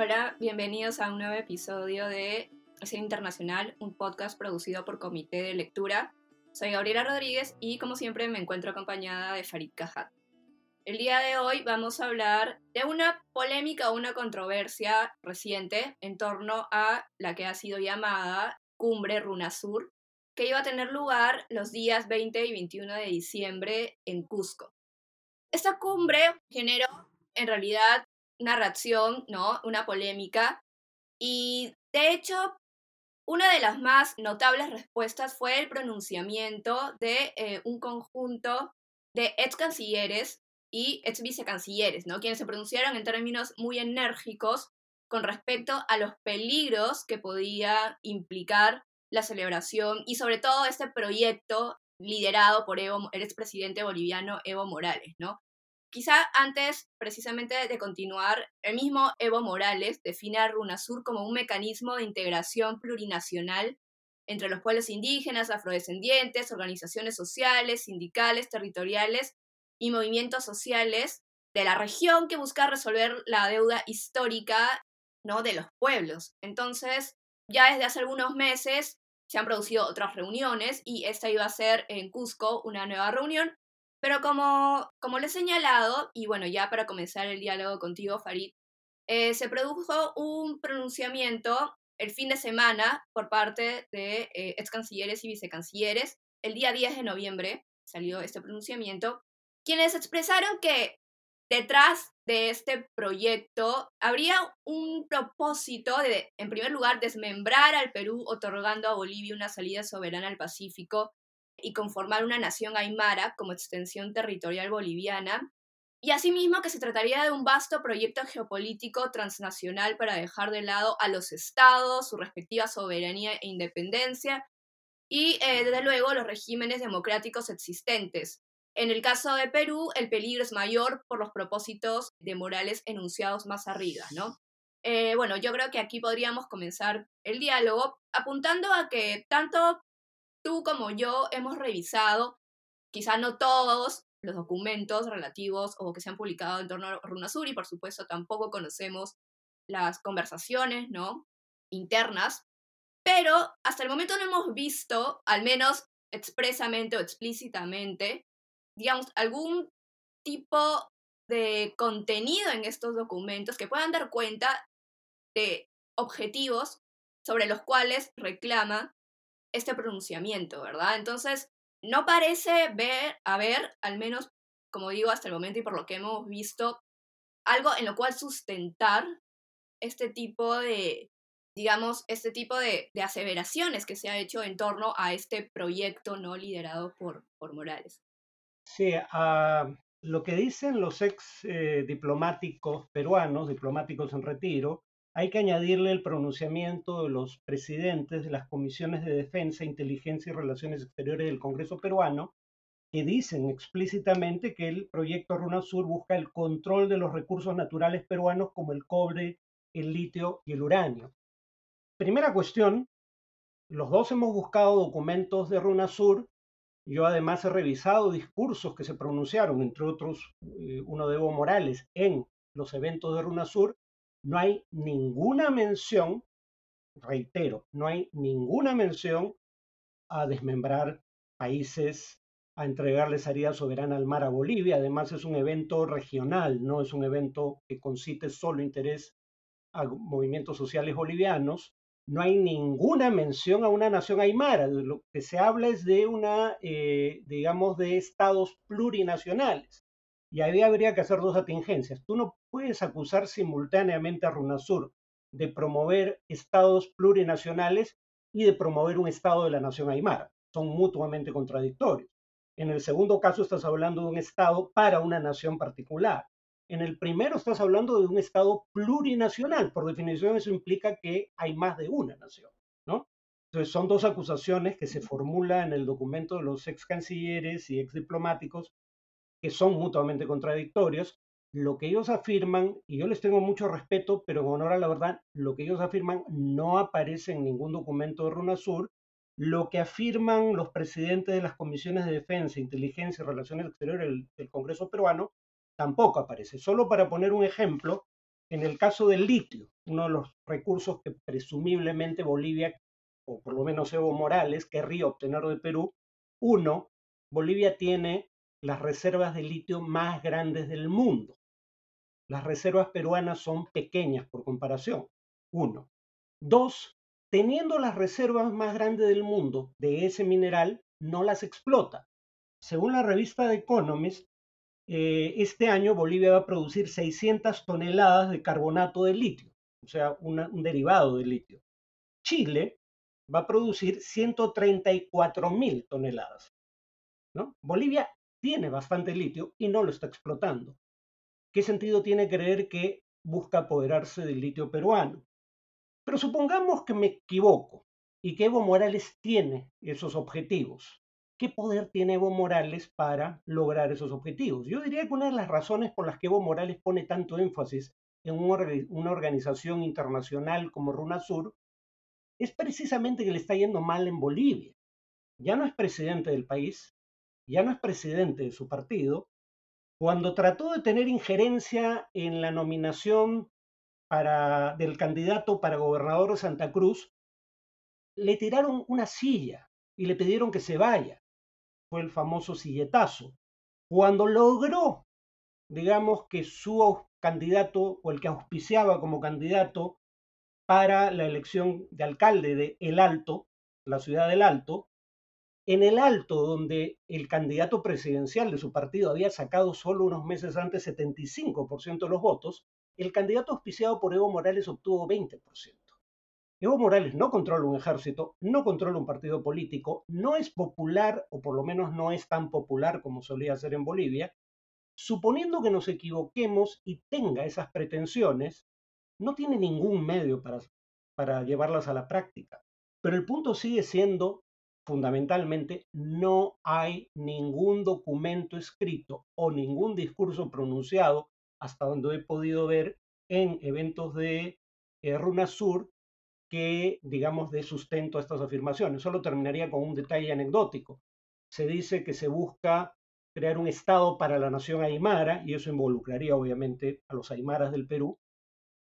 Hola, bienvenidos a un nuevo episodio de Escena Internacional, un podcast producido por Comité de Lectura. Soy Gabriela Rodríguez y como siempre me encuentro acompañada de Farid Cajat. El día de hoy vamos a hablar de una polémica o una controversia reciente en torno a la que ha sido llamada Cumbre Runasur, que iba a tener lugar los días 20 y 21 de diciembre en Cusco. Esta cumbre generó en realidad una reacción, ¿no? Una polémica. Y de hecho, una de las más notables respuestas fue el pronunciamiento de eh, un conjunto de ex cancilleres y ex vicecancilleres, ¿no? Quienes se pronunciaron en términos muy enérgicos con respecto a los peligros que podía implicar la celebración y sobre todo este proyecto liderado por Evo, el expresidente boliviano Evo Morales, ¿no? Quizá antes, precisamente de continuar, el mismo Evo Morales define a RUNASUR como un mecanismo de integración plurinacional entre los pueblos indígenas, afrodescendientes, organizaciones sociales, sindicales, territoriales y movimientos sociales de la región que busca resolver la deuda histórica ¿no? de los pueblos. Entonces, ya desde hace algunos meses se han producido otras reuniones y esta iba a ser en Cusco una nueva reunión pero como, como le he señalado, y bueno, ya para comenzar el diálogo contigo, Farid, eh, se produjo un pronunciamiento el fin de semana por parte de eh, ex cancilleres y vicecancilleres. El día 10 de noviembre salió este pronunciamiento, quienes expresaron que detrás de este proyecto habría un propósito de, en primer lugar, desmembrar al Perú otorgando a Bolivia una salida soberana al Pacífico y conformar una nación aymara como extensión territorial boliviana, y asimismo que se trataría de un vasto proyecto geopolítico transnacional para dejar de lado a los estados, su respectiva soberanía e independencia, y eh, desde luego los regímenes democráticos existentes. En el caso de Perú, el peligro es mayor por los propósitos de Morales enunciados más arriba, ¿no? Eh, bueno, yo creo que aquí podríamos comenzar el diálogo apuntando a que tanto tú como yo hemos revisado, quizá no todos los documentos relativos o que se han publicado en torno a RUNASUR y por supuesto tampoco conocemos las conversaciones, ¿no? internas, pero hasta el momento no hemos visto, al menos expresamente o explícitamente, digamos, algún tipo de contenido en estos documentos que puedan dar cuenta de objetivos sobre los cuales reclama este pronunciamiento, ¿verdad? Entonces, no parece ver, haber, al menos, como digo, hasta el momento y por lo que hemos visto, algo en lo cual sustentar este tipo de, digamos, este tipo de, aseveraciones que se ha hecho en torno a este proyecto no liderado por, por Morales. Sí, uh, lo que dicen los ex eh, diplomáticos peruanos, diplomáticos en retiro, hay que añadirle el pronunciamiento de los presidentes de las comisiones de defensa, inteligencia y relaciones exteriores del Congreso peruano, que dicen explícitamente que el proyecto Runa Sur busca el control de los recursos naturales peruanos como el cobre, el litio y el uranio. Primera cuestión, los dos hemos buscado documentos de Runa Sur. Yo además he revisado discursos que se pronunciaron, entre otros eh, uno de Evo Morales, en los eventos de Runa Sur, no hay ninguna mención, reitero, no hay ninguna mención a desmembrar países, a entregarle salida soberana al mar a Bolivia. Además es un evento regional, no es un evento que concite solo interés a movimientos sociales bolivianos. No hay ninguna mención a una nación aymara. Lo que se habla es de una, eh, digamos, de estados plurinacionales. Y ahí habría que hacer dos atingencias. Tú no puedes acusar simultáneamente a RUNASUR de promover estados plurinacionales y de promover un estado de la nación aymara. Son mutuamente contradictorios. En el segundo caso estás hablando de un estado para una nación particular. En el primero estás hablando de un estado plurinacional. Por definición eso implica que hay más de una nación, ¿no? Entonces son dos acusaciones que se formulan en el documento de los ex cancilleres y ex diplomáticos que son mutuamente contradictorios. Lo que ellos afirman, y yo les tengo mucho respeto, pero en honor a la verdad, lo que ellos afirman no aparece en ningún documento de RUNASUR. Lo que afirman los presidentes de las comisiones de defensa, inteligencia y relaciones exteriores del, del Congreso peruano tampoco aparece. Solo para poner un ejemplo, En el caso del litio, uno de los recursos que presumiblemente Bolivia, o por lo menos Evo Morales, querría obtener de Perú, uno, Bolivia tiene las reservas de litio más grandes del mundo. Las reservas peruanas son pequeñas por comparación. Uno. Dos, teniendo las reservas más grandes del mundo de ese mineral, no las explota. Según la revista The Economist, eh, este año Bolivia va a producir 600 toneladas de carbonato de litio, o sea, un derivado de litio. Chile va a producir 134 mil toneladas. ¿no? Bolivia tiene bastante litio y no lo está explotando. ¿Qué sentido tiene creer que busca apoderarse del litio peruano? Pero supongamos que me equivoco y que Evo Morales tiene esos objetivos. ¿Qué poder tiene Evo Morales para lograr esos objetivos? Yo diría que una de las razones por las que Evo Morales pone tanto énfasis en una organización internacional como RUNASUR es precisamente que le está yendo mal en Bolivia. Ya no es presidente del país, ya no es presidente de su partido. Cuando trató de tener injerencia en la nominación para, del candidato para gobernador de Santa Cruz, le tiraron una silla y le pidieron que se vaya. Fue el famoso silletazo. Cuando logró, digamos, que su candidato o el que auspiciaba como candidato para la elección de alcalde de El Alto, la ciudad del Alto, en El Alto, donde el candidato presidencial de su partido había sacado solo unos meses antes 75% de los votos, el candidato auspiciado por Evo Morales obtuvo 20%. Evo Morales no controla un ejército, no controla un partido político, no es popular, o por lo menos no es tan popular como solía ser en Bolivia. Suponiendo que nos equivoquemos y tenga esas pretensiones, no tiene ningún medio para, para llevarlas a la práctica. Pero el punto sigue siendo, fundamentalmente, no hay ningún documento escrito o ningún discurso pronunciado hasta donde he podido ver en eventos de eh, Runa Sur que, digamos, dé sustento a estas afirmaciones. Solo terminaría con un detalle anecdótico. Se dice que se busca crear un Estado para la nación aymara y eso involucraría obviamente a los aymaras del Perú.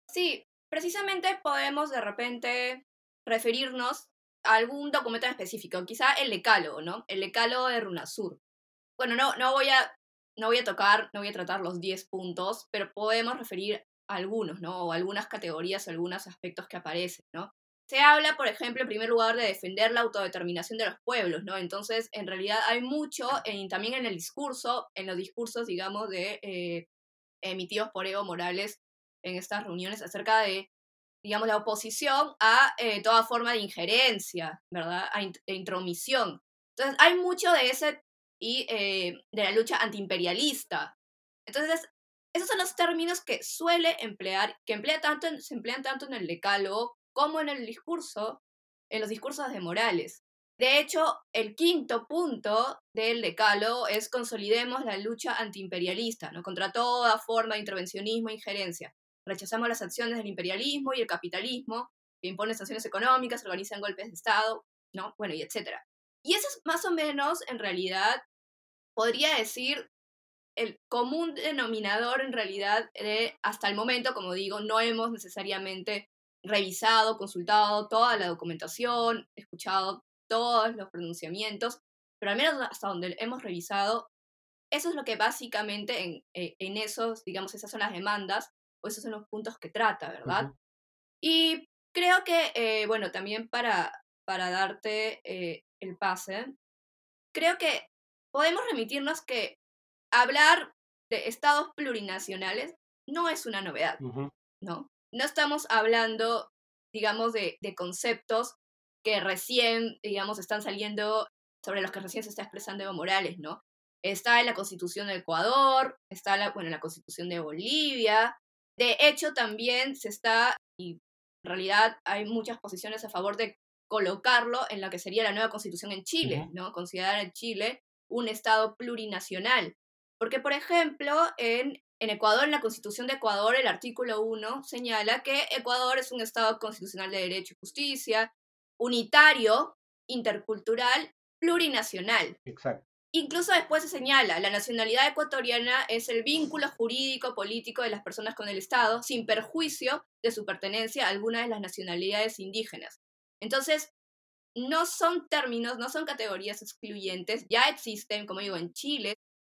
Sí, precisamente podemos de repente referirnos algún documento específico, quizá el decálogo, ¿no? El decálogo de Runasur. Bueno, no, no voy a no voy a tocar, no voy a tratar los 10 puntos, pero podemos referir a algunos, ¿no? O algunas categorías, algunos aspectos que aparecen, ¿no? Se habla, por ejemplo, en primer lugar, de defender la autodeterminación de los pueblos, ¿no? Entonces, en realidad hay mucho, en, también en el discurso, en los discursos, digamos, de eh, emitidos por Evo Morales en estas reuniones acerca de, digamos, la oposición a eh, toda forma de injerencia, ¿verdad? A intromisión. Entonces, hay mucho de ese y eh, de la lucha antiimperialista. Entonces, esos son los términos que suele emplear, que emplea tanto se emplean tanto en el decálogo como en el discurso, en los discursos de Morales. De hecho, el quinto punto del decálogo es consolidemos la lucha antiimperialista, ¿no? contra toda forma de intervencionismo e injerencia. Rechazamos las acciones del imperialismo y el capitalismo, que imponen sanciones económicas, organizan golpes de Estado, ¿no? Bueno, y etcétera. Y eso es más o menos, en realidad, podría decir el común denominador en realidad de, hasta el momento, como digo, no hemos necesariamente revisado, consultado toda la documentación, escuchado todos los pronunciamientos, pero al menos hasta donde hemos revisado, eso es lo que básicamente en, eh, en esos, digamos, esas son las demandas o esos son los puntos que trata, ¿verdad? Y creo que, eh, bueno, también para, para darte eh, el pase, creo que podemos remitirnos que hablar de estados plurinacionales no es una novedad, ¿no? No estamos hablando, digamos, de, conceptos que recién, digamos, están saliendo, sobre los que recién se está expresando Evo Morales, ¿no? Está en la Constitución de Ecuador, está la, bueno, en la Constitución de Bolivia. De hecho, también se está, y en realidad hay muchas posiciones a favor de colocarlo en la que sería la nueva constitución en Chile, ¿no? Considerar a Chile un Estado plurinacional. Porque, por ejemplo, en, en Ecuador, en la Constitución de Ecuador, el artículo 1 señala que Ecuador es un Estado constitucional de derecho y justicia, unitario, intercultural, plurinacional. Exacto. Incluso después se señala, la nacionalidad ecuatoriana es el vínculo jurídico político de las personas con el Estado, sin perjuicio de su pertenencia a alguna de las nacionalidades indígenas. Entonces, no son términos, no son categorías excluyentes, ya existen, como digo, en Chile,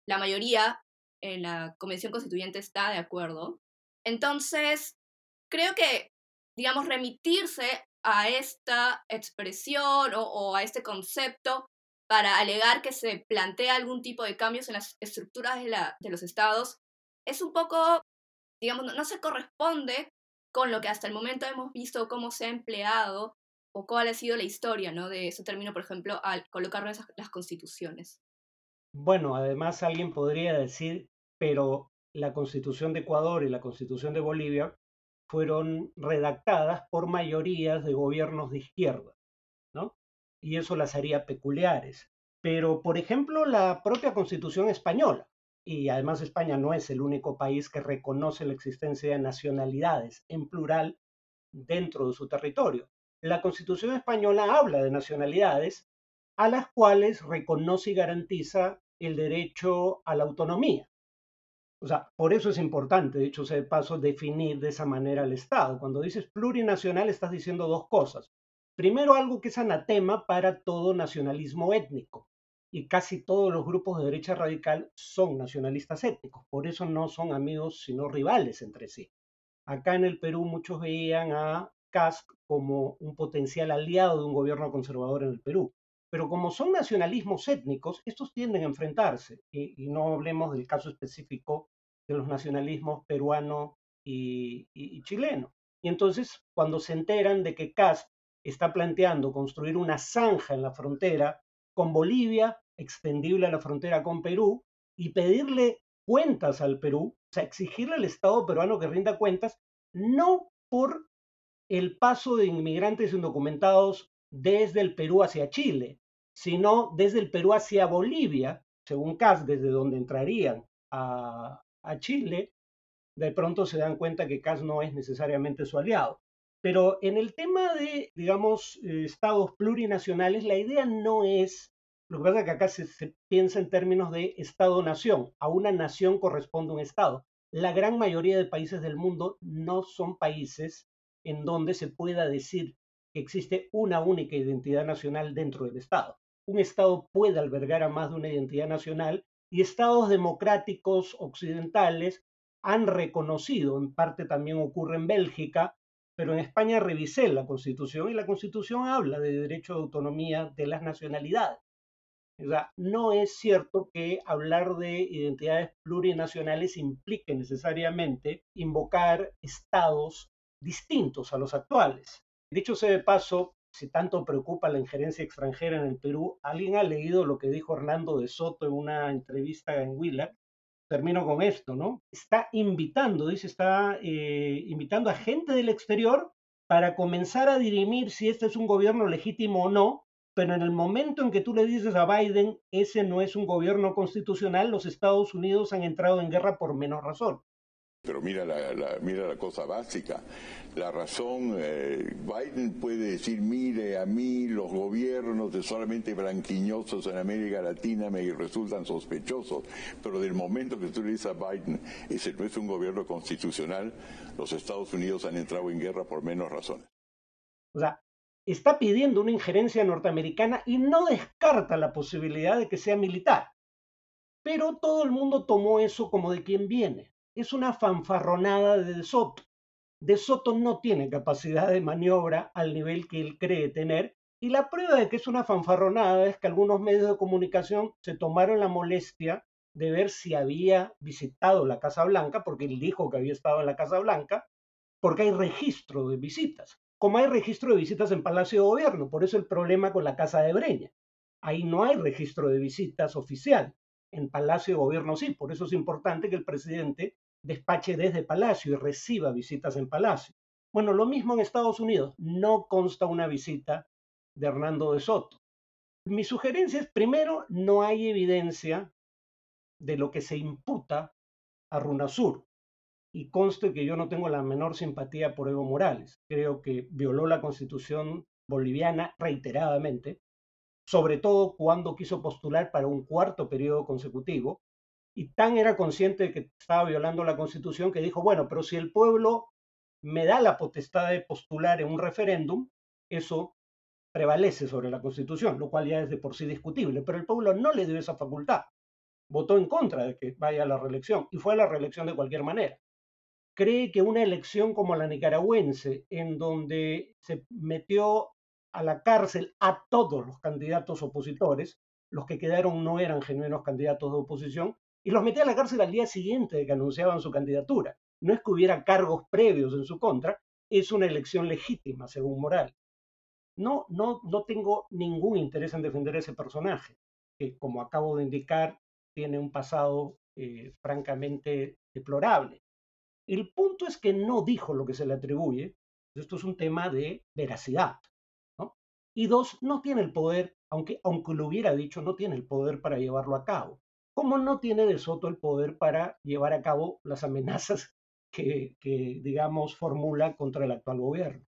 la mayoría en la Convención Constituyente está de acuerdo. Entonces, creo que, digamos, remitirse a esta expresión o, o a este concepto para alegar que se plantea algún tipo de cambios en las estructuras de, los estados, es un poco, digamos, no, se corresponde con lo que hasta el momento hemos visto cómo se ha empleado o cuál ha sido la historia ¿no? de ese término, por ejemplo, al colocarlo en las constituciones. Bueno, además alguien podría decir, pero la constitución de Ecuador y la constitución de Bolivia fueron redactadas por mayorías de gobiernos de izquierda. Y eso las haría peculiares. Pero, por ejemplo, la propia Constitución española, y además España no es el único país que reconoce la existencia de nacionalidades en plural dentro de su territorio. La Constitución española habla de nacionalidades a las cuales reconoce y garantiza el derecho a la autonomía. O sea, por eso es importante, de hecho, de paso, definir de esa manera el Estado. Cuando dices plurinacional, estás diciendo dos cosas. Primero, algo que es anatema para todo nacionalismo étnico. Y casi todos los grupos de derecha radical son nacionalistas étnicos. Por eso no son amigos, sino rivales entre sí. Acá en el Perú muchos veían a Kask como un potencial aliado de un gobierno conservador en el Perú. Pero como son nacionalismos étnicos, estos tienden a enfrentarse. Y, no hablemos del caso específico de los nacionalismos peruano y, chileno. Y entonces, cuando se enteran de que Kask está planteando construir una zanja en la frontera con Bolivia, extendible a la frontera con Perú, y pedirle cuentas al Perú, o sea, exigirle al Estado peruano que rinda cuentas, no por el paso de inmigrantes indocumentados desde el Perú hacia Chile, sino desde el Perú hacia Bolivia, según CAS, desde donde entrarían a, a Chile, de pronto se dan cuenta que CAS no es necesariamente su aliado. Pero en el tema de, digamos, eh, estados plurinacionales, la idea no es, lo que pasa es que acá se, piensa en términos de Estado-nación, a una nación corresponde un Estado. La gran mayoría de países del mundo no son países en donde se pueda decir que existe una única identidad nacional dentro del Estado. Un Estado puede albergar a más de una identidad nacional y estados democráticos occidentales han reconocido, en parte también ocurre en Bélgica, pero en España revisé la Constitución y la Constitución habla de derecho de autonomía de las nacionalidades. O sea, no es cierto que hablar de identidades plurinacionales implique necesariamente invocar estados distintos a los actuales. Dicho sea de paso, si tanto preocupa la injerencia extranjera en el Perú, ¿alguien ha leído lo que dijo Hernando de Soto en una entrevista en Willac? Termino con esto, ¿no? Está invitando, dice, está eh, invitando a gente del exterior para comenzar a dirimir si este es un gobierno legítimo o no, pero en el momento en que tú le dices a Biden, ese no es un gobierno constitucional, los Estados Unidos han entrado en guerra por menos razón. Pero mira la, mira la cosa básica. La razón, eh, Biden puede decir, mire, a mí los gobiernos de solamente blanquiñosos en América Latina me resultan sospechosos, pero del momento que tú le dices a Biden, ese no es un gobierno constitucional, los Estados Unidos han entrado en guerra por menos razones. O sea, está pidiendo una injerencia norteamericana y no descarta la posibilidad de que sea militar. Pero todo el mundo tomó eso como de quien viene es una fanfarronada de, de Soto. De Soto no tiene capacidad de maniobra al nivel que él cree tener y la prueba de que es una fanfarronada es que algunos medios de comunicación se tomaron la molestia de ver si había visitado la Casa Blanca, porque él dijo que había estado en la Casa Blanca, porque hay registro de visitas, como hay registro de visitas en Palacio de Gobierno, por eso el problema con la Casa de Breña. Ahí no hay registro de visitas oficial, en Palacio de Gobierno sí, por eso es importante que el presidente despache desde Palacio y reciba visitas en Palacio. Bueno, lo mismo en Estados Unidos. No consta una visita de Hernando de Soto. Mi sugerencia es, primero, no hay evidencia de lo que se imputa a Runasur. Y conste que yo no tengo la menor simpatía por Evo Morales. Creo que violó la constitución boliviana reiteradamente. sobre todo cuando quiso postular para un cuarto periodo consecutivo, y tan era consciente de que estaba violando la constitución que dijo, bueno, pero si el pueblo me da la potestad de postular en un referéndum, eso prevalece sobre la constitución, lo cual ya es de por sí discutible, pero el pueblo no le dio esa facultad. Votó en contra de que vaya a la reelección y fue a la reelección de cualquier manera. Cree que una elección como la nicaragüense, en donde se metió a la cárcel a todos los candidatos opositores, los que quedaron no eran genuinos candidatos de oposición, y los metía a la cárcel al día siguiente de que anunciaban su candidatura. No es que hubiera cargos previos en su contra, es una elección legítima, según Morales. No, no, no tengo ningún interés en defender a ese personaje, que como acabo de indicar, tiene un pasado eh, francamente deplorable. El punto es que no dijo lo que se le atribuye. Esto es un tema de veracidad. Y dos, no tiene el poder, aunque, aunque lo hubiera dicho, no tiene el poder para llevarlo a cabo. ¿Cómo no tiene de Soto el poder para llevar a cabo las amenazas que, digamos, formula contra el actual gobierno.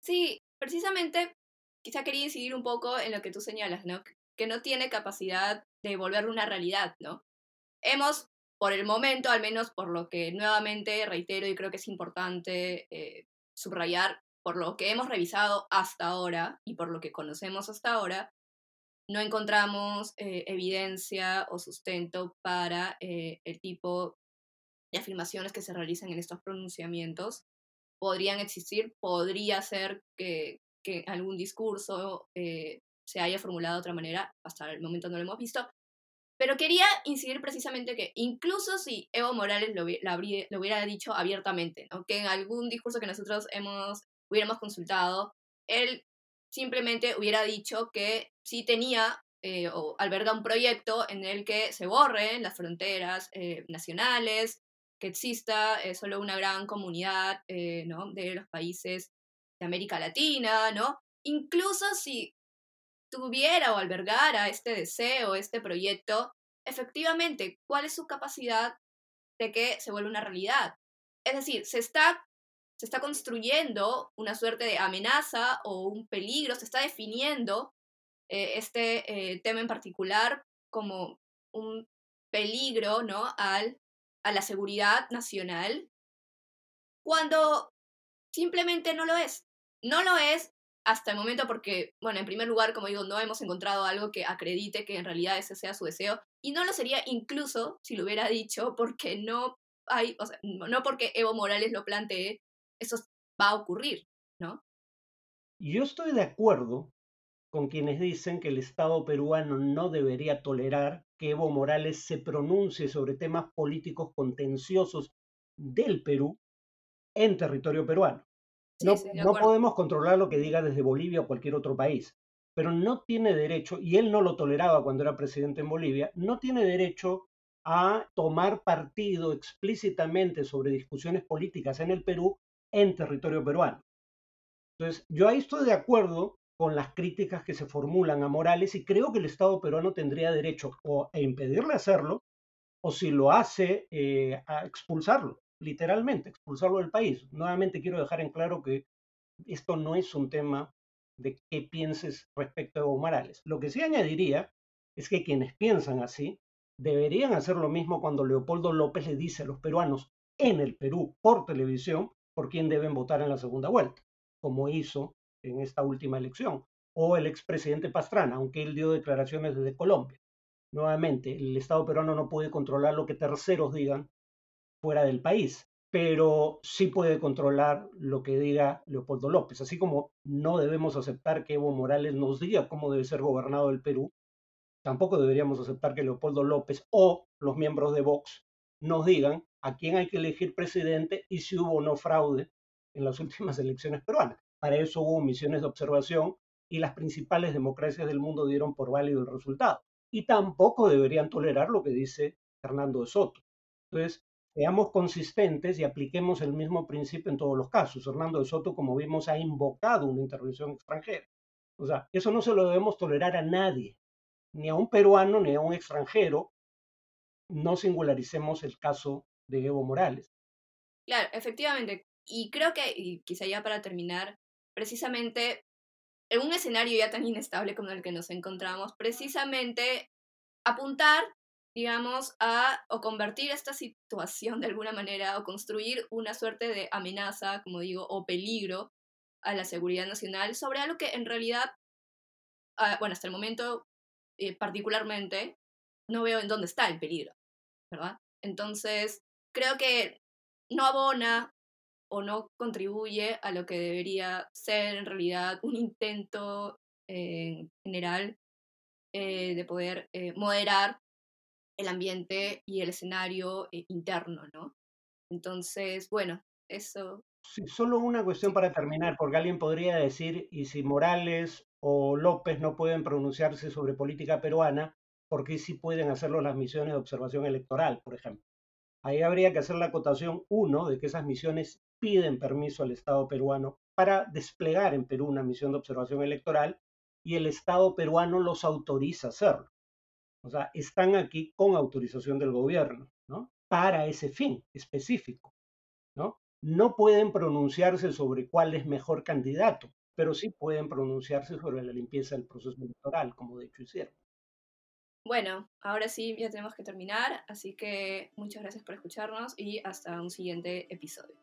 Sí, precisamente, quizá quería incidir un poco en lo que tú señalas, ¿no? Que no tiene capacidad de volverlo una realidad, ¿no? Hemos, por el momento, al menos por lo que nuevamente reitero y creo que es importante eh, subrayar, por lo que hemos revisado hasta ahora y por lo que conocemos hasta ahora, no encontramos eh, evidencia o sustento para eh, el tipo de afirmaciones que se realizan en estos pronunciamientos. Podrían existir, podría ser que, que algún discurso eh, se haya formulado de otra manera, hasta el momento no lo hemos visto, pero quería incidir precisamente que incluso si Evo Morales lo, lo, hubiera dicho abiertamente, que en algún discurso que nosotros hemos, hubiéramos consultado, él simplemente hubiera dicho que sí tenía eh, o alberga un proyecto en el que se borren las fronteras eh, nacionales, que exista eh, solo una gran comunidad ¿no? de los países de América Latina, ¿no? Incluso si tuviera o albergara este deseo, este proyecto, efectivamente, ¿cuál es su capacidad de que se vuelva una realidad? Es decir, se está se está construyendo una suerte de amenaza o un peligro, se está definiendo eh, este eh, tema en particular como un peligro ¿no? Al, a la seguridad nacional, cuando simplemente no lo es. No lo es hasta el momento porque, bueno, en primer lugar, como digo, no hemos encontrado algo que acredite que en realidad ese sea su deseo, y no lo sería incluso si lo hubiera dicho porque no hay, o sea, no porque Evo Morales lo plantee, eso va a ocurrir, ¿no? Yo estoy de acuerdo con quienes dicen que el Estado peruano no debería tolerar que Evo Morales se pronuncie sobre temas políticos contenciosos del Perú en territorio peruano. no, no podemos controlar lo que diga desde Bolivia o cualquier otro país, pero no tiene derecho, y él no lo toleraba cuando era presidente en Bolivia, no tiene derecho a tomar partido explícitamente sobre discusiones políticas en el Perú en territorio peruano. Entonces, yo ahí estoy de acuerdo con las críticas que se formulan a Morales y creo que el Estado peruano tendría derecho o a impedirle hacerlo o si lo hace eh, a expulsarlo, literalmente, expulsarlo del país. Nuevamente quiero dejar en claro que esto no es un tema de qué pienses respecto a Evo Morales. Lo que sí añadiría es que quienes piensan así deberían hacer lo mismo cuando Leopoldo López le dice a los peruanos en el Perú por televisión por quién deben votar en la segunda vuelta, como hizo en esta última elección, o el expresidente Pastrana, aunque él dio declaraciones desde Colombia. Nuevamente, el Estado peruano no puede controlar lo que terceros digan fuera del país, pero sí puede controlar lo que diga Leopoldo López, así como no debemos aceptar que Evo Morales nos diga cómo debe ser gobernado el Perú, tampoco deberíamos aceptar que Leopoldo López o los miembros de Vox nos digan a quién hay que elegir presidente y si hubo o no fraude en las últimas elecciones peruanas. Para eso hubo misiones de observación y las principales democracias del mundo dieron por válido el resultado. Y tampoco deberían tolerar lo que dice Fernando de Soto. Entonces, seamos consistentes y apliquemos el mismo principio en todos los casos. Fernando de Soto, como vimos, ha invocado una intervención extranjera. O sea, eso no se lo debemos tolerar a nadie, ni a un peruano ni a un extranjero. No singularicemos el caso de Evo Morales. Claro, efectivamente. Y creo que, y quizá ya para terminar, precisamente en un escenario ya tan inestable como el que nos encontramos, precisamente apuntar, digamos, a o convertir esta situación de alguna manera o construir una suerte de amenaza, como digo, o peligro a la seguridad nacional sobre algo que en realidad, ah, bueno, hasta el momento eh, particularmente, no veo en dónde está el peligro, ¿verdad? Entonces, creo que no abona o no contribuye a lo que debería ser en realidad un intento eh, general eh, de poder eh, moderar el ambiente y el escenario interno, ¿no? Entonces, bueno, eso. Sí, solo una cuestión para terminar, porque alguien podría decir, y si Morales o López no pueden pronunciarse sobre política peruana, ¿por qué sí pueden hacerlo las misiones de observación electoral, por ejemplo? Ahí habría que hacer la acotación, uno, de que esas misiones piden permiso al Estado peruano para desplegar en Perú una misión de observación electoral y el Estado peruano los autoriza a hacerlo. O sea, están aquí con autorización del gobierno, ¿no? Para ese fin específico, ¿no? No pueden pronunciarse sobre cuál es mejor candidato, pero sí pueden pronunciarse sobre la limpieza del proceso electoral, como de hecho hicieron. Bueno, ahora sí ya tenemos que terminar, así que muchas gracias por escucharnos y hasta un siguiente episodio.